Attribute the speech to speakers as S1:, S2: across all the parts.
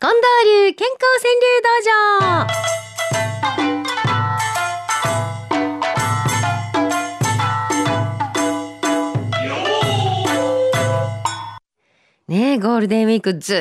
S1: 近藤流健康川柳道場ねゴールデンウィークず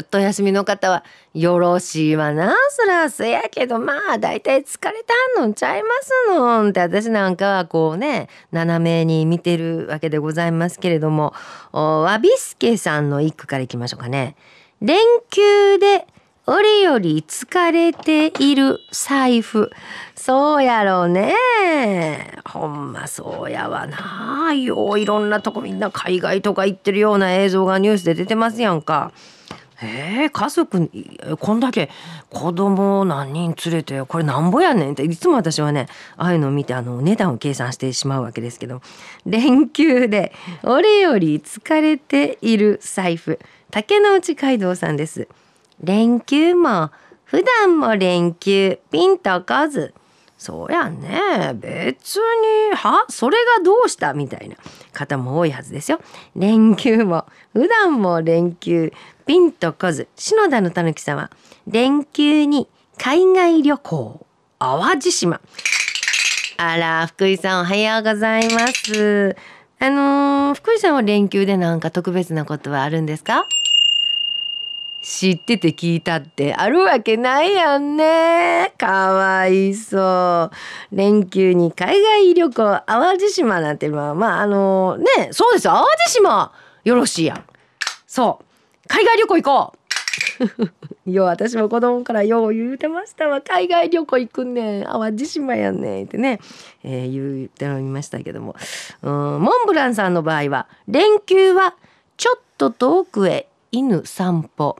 S1: っと休みの方はよろしいわなそらせやけどまあ大体疲れたんのんちゃいますのんって私なんかはこうね斜めに見てるわけでございますけれどもおわびすけさんの一句からいきましょうかね。連休で俺より疲れている財布。そうやろうね。ほんまそうやわな。よういろんなとこみんな海外とか行ってるような映像がニュースで出てますやんか。えー、家族にこんだけ子供何人連れてこれなんぼやねんっていつも私はねああいうのを見てあの値段を計算してしまうわけですけど連休で俺より疲れている財布竹之内街道さんです。連休も普段も連休ピンとこず。そうやね別にはそれがどうしたみたいな方も多いはずですよ。連休も普段も連休ピンとこず篠田のたぬきさんは連休に海外旅行淡路島。あら福井さんおはようございます。あのー、福井さんは連休でなんか特別なことはあるんですか？知ってて聞いたってあるわけないやんね。かわいそう。連休に海外旅行淡路島なんていうのはまああのねそうですよ。淡路島よろしいやん。そう。海外旅行行こう。よ私も子供からよう言うてましたわ。海外旅行行くんねん。淡路島やんねんってね、えー、言っておりましたけども。うんモンブランさんの場合は連休はちょっと遠くへ犬散歩。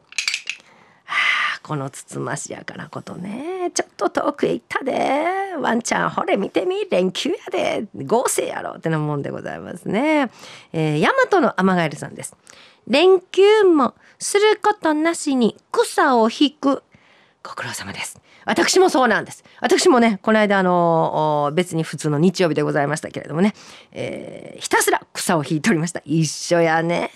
S1: このつつましやかなことね。ちょっと遠くへ行ったで。ワンちゃんほれ見てみ連休やで。合成やろってなもんでございますね、えー、大和のアマガエルさんです。連休もすることなしに草を引くご苦労様です。私もそうなんです。私もねこの間あの別に普通の日曜日でございましたけれどもね、えー、ひたすら草を引いておりました。一緒やね。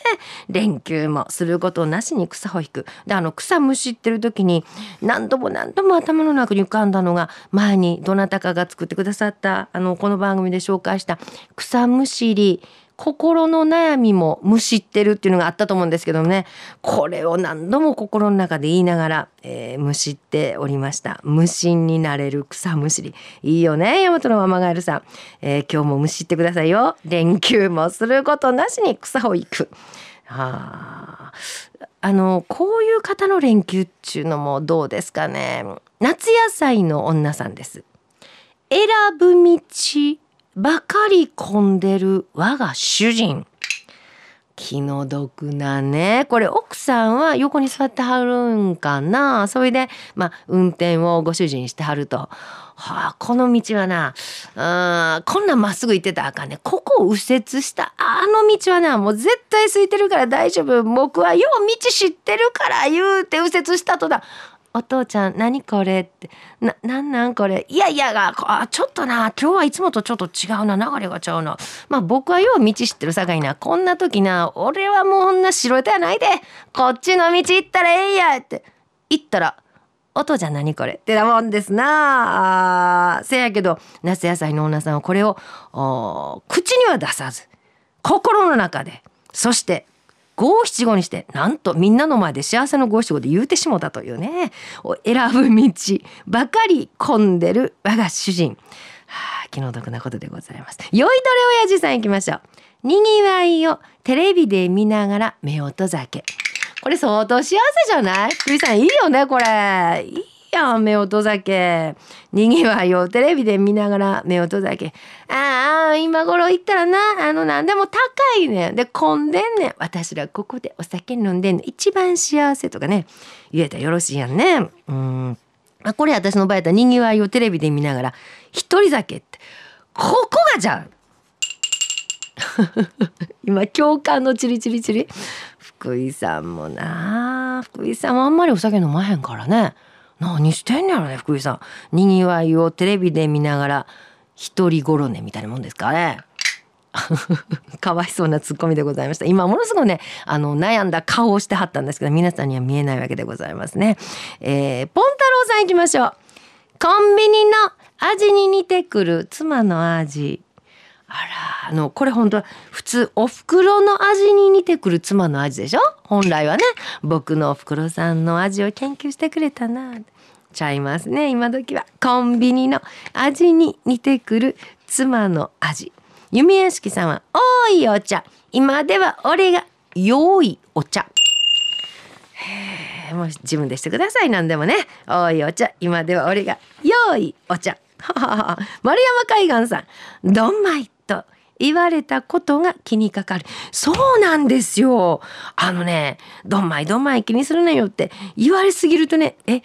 S1: 連休もすることなしに草を引く。であの草むしってる時に何度も何度も頭の中に浮かんだのが前にどなたかが作ってくださったあのこの番組で紹介した草むしり。心の悩みもむしってるっていうのがあったと思うんですけどもね。これを何度も心の中で言いながら、えー、むしっておりました。無心になれる草むしり。いいよね大和のママガエルさん、えー、今日もむしってくださいよ。連休もすることなしに草を行く。はああのこういう方の連休っていうのもどうですかね。夏野菜の女さんです。選ぶ道ばかり混んでる我が主人。気の毒なね。これ奥さんは横に座ってはるんかな。それで、まあ、運転をご主人してはると。はあ、この道はな、うん、こんなまっすぐ行ってたらあかんね。ここを右折した、あの道はな、もう絶対空いてるから大丈夫。僕はよう道知ってるから言うて右折したとだ。お父ちゃん何これ？って。ななんなんこれ？いやいやがあちょっとな今日はいつもとちょっと違うな流れがちゃうな。まあ僕はよう道知ってるさかいな。こんな時な俺はもうこんな白手やないで。こっちの道行ったらええやって。言ったらお父ちゃん何これ？ってなもんですな。あせやけど夏野菜の女さんはこれを口には出さず心の中でそして五七五にしてなんとみんなの前で幸せの五七五で言うてしもたというね。選ぶ道ばかり混んでる我が主人、はあ、気の毒なことでございます。酔いどれ親父さん行きましょう。にぎわいをテレビで見ながら夫婦酒これ相当幸せじゃない？クリさんいいよねこれ。いいやん夫婦酒にぎわいをテレビで見ながら夫婦酒ああ今頃行ったらなあの何でも高いねん。で混んでんねん。私らここでお酒飲んでんの一番幸せとかね言えたらよろしいやんね。うん。あこれ私の場合やったらにぎわいをテレビで見ながら一人酒ってここがじゃん。今共感のチリチリチリ。福井さんもな福井さんはあんまりお酒飲まへんからね。何してんねやろね福井さん。にぎわいをテレビで見ながら一人ごろねみたいなもんですかね。かわいそうなツッコミでございました。今ものすごいねあの悩んだ顔をしてはったんですけど皆さんには見えないわけでございますね、えー、ポン太郎さん行きましょう。コンビニの味に似てくる妻の味。あらあのこれ本当は普通お袋の味に似てくる妻の味でしょ？本来はね僕のお袋さんの味を研究してくれたな。ちゃいますね。今時はコンビニの味に似てくる妻の味。弓屋敷さんは「おいお茶。今では俺が用意お茶」へえもう自分でしてください。何でもね「おいお茶。今では俺が用意お茶」丸山海岸さん「どんまい」と言われたことが気にかかる。そうなんですよ。あのね「どんまいどんまい気にするなよ」って言われすぎるとねえ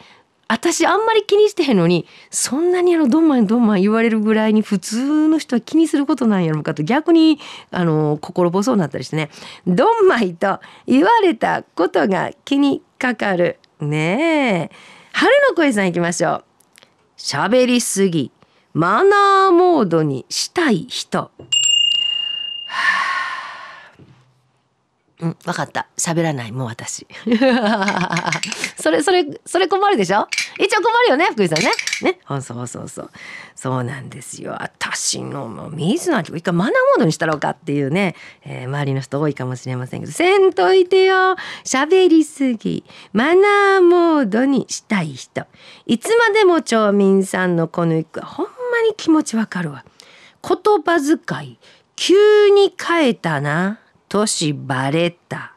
S1: 私あんまり気にしてへんのにそんなにあのどんまいどんまい言われるぐらいに普通の人は気にすることなんやろうかと逆にあの心細になったりしてね。どんまいと言われたことが気にかかる。ねえ。春の声さん行きましょう。喋りすぎ。マナーモードにしたい人。うん、分かった。喋らない、もう私。それ、それ、それ困るでしょ？一応困るよね、福井さんね。ね？そうそうそう。そうそうなんですよ。私の、もう、水なんて、一回マナーモードにしたろうかっていうね、えー、周りの人多いかもしれませんけど、せんといてよ。喋りすぎ。マナーモードにしたい人。いつまでも町民さんのこの一句は、ほんまに気持ちわかるわ。言葉遣い、急に変えたな。年バレた。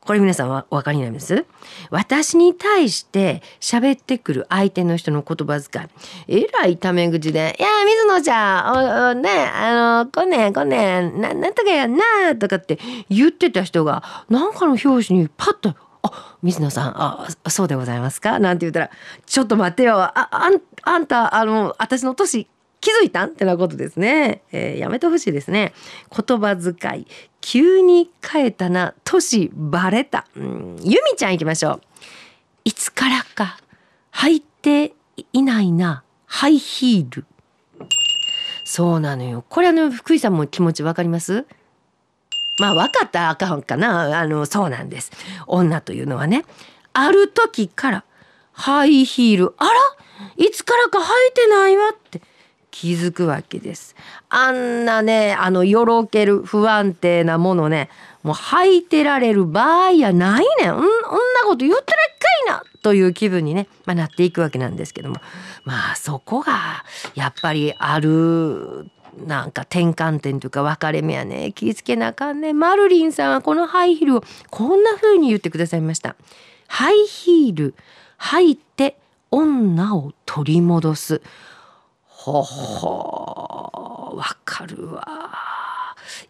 S1: これ皆さんはお分かりになります？私に対して喋ってくる相手の人の言葉遣い。えらいタメ口で、いや、水野ちゃん、おね、あの、こねこねな、なんとかやんな、とかって言ってた人が、なんかの表紙にパッと、あ、水野さん、あ、そうでございますか？なんて言ったら、ちょっと待ってよ、あ、あんあんた、あの、私の年気づいたん？ってなことですね、えー、やめてほしいですね。言葉遣い。急に変えたな年バレた、うん、ゆみちゃん行きましょう。いつからか履いていないなハイヒール。そうなのよ。これあの福井さんも気持ちわかります？まあ分かったらあかんかな。あのそうなんです。女というのはね。ある時からハイヒール。あら？いつからか履いてないわって。気づくわけです。あんなねあのよろける不安定なものねもう履いてられる場合やないねん。うん、んなこと言ってらっかいなという気分にね、まあ、なっていくわけなんですけどもまあそこがやっぱりあるなんか転換点というか分かれ目やね気ぃつけなあかんねマルリンさんはこのハイヒールをこんな風に言ってくださいましたハイヒール履いて女を取り戻すほほわかるわ。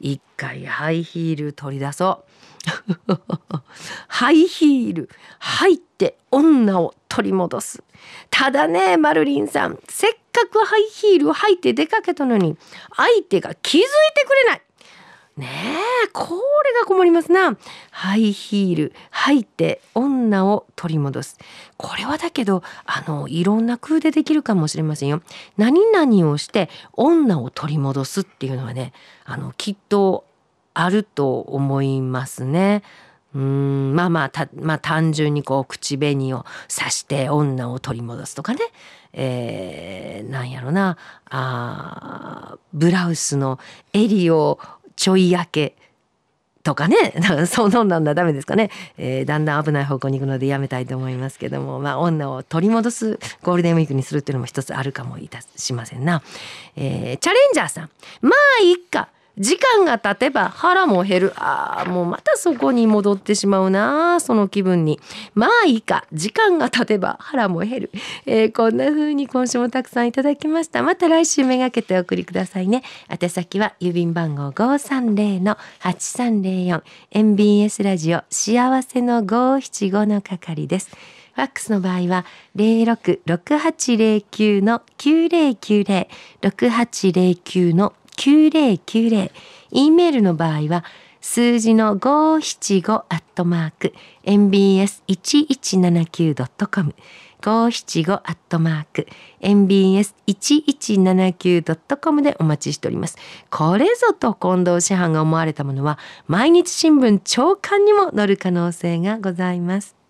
S1: 一回ハイヒール取り出そう。ハイヒール。入って女を取り戻す。ただねマルリンさん。せっかくハイヒールを履いて出かけたのに相手が気づいてくれない。ねえこれが困りますな。ハイヒール履いて女を取り戻す。これはだけどあのいろんな空でできるかもしれませんよ。何々をして女を取り戻すっていうのはねあのきっとあると思いますね。うんまあまあた、まあ、単純にこう口紅を刺して女を取り戻すとかね、えー、なんやろな。あブラウスの襟をちょい焼けとかね。そんなんだ。ダメですかね、えー、だんだん危ない方向に行くのでやめたいと思いますけども、まあ、女を取り戻すゴールデンウィークにするっていうのも一つあるかもいたしませんな、えー、チャレンジャーさん。まあいっか。時間が経てば腹も減る。ああもうまたそこに戻ってしまうなその気分に。まあいいか。時間が経てば腹も減る、えー、こんな風に今週もたくさんいただきました。また来週めがけてお送りくださいね。宛先は郵便番号530の8304 MBS ラジオ幸せの575の係です。ファックスの場合は066809の9090 6809の9090 E メールの場合は数字の575アットマーク mbs1179.com 575アットマーク mbs1179.com でお待ちしております。これぞと近藤師範が思われたものは毎日新聞朝刊にも載る可能性がございます。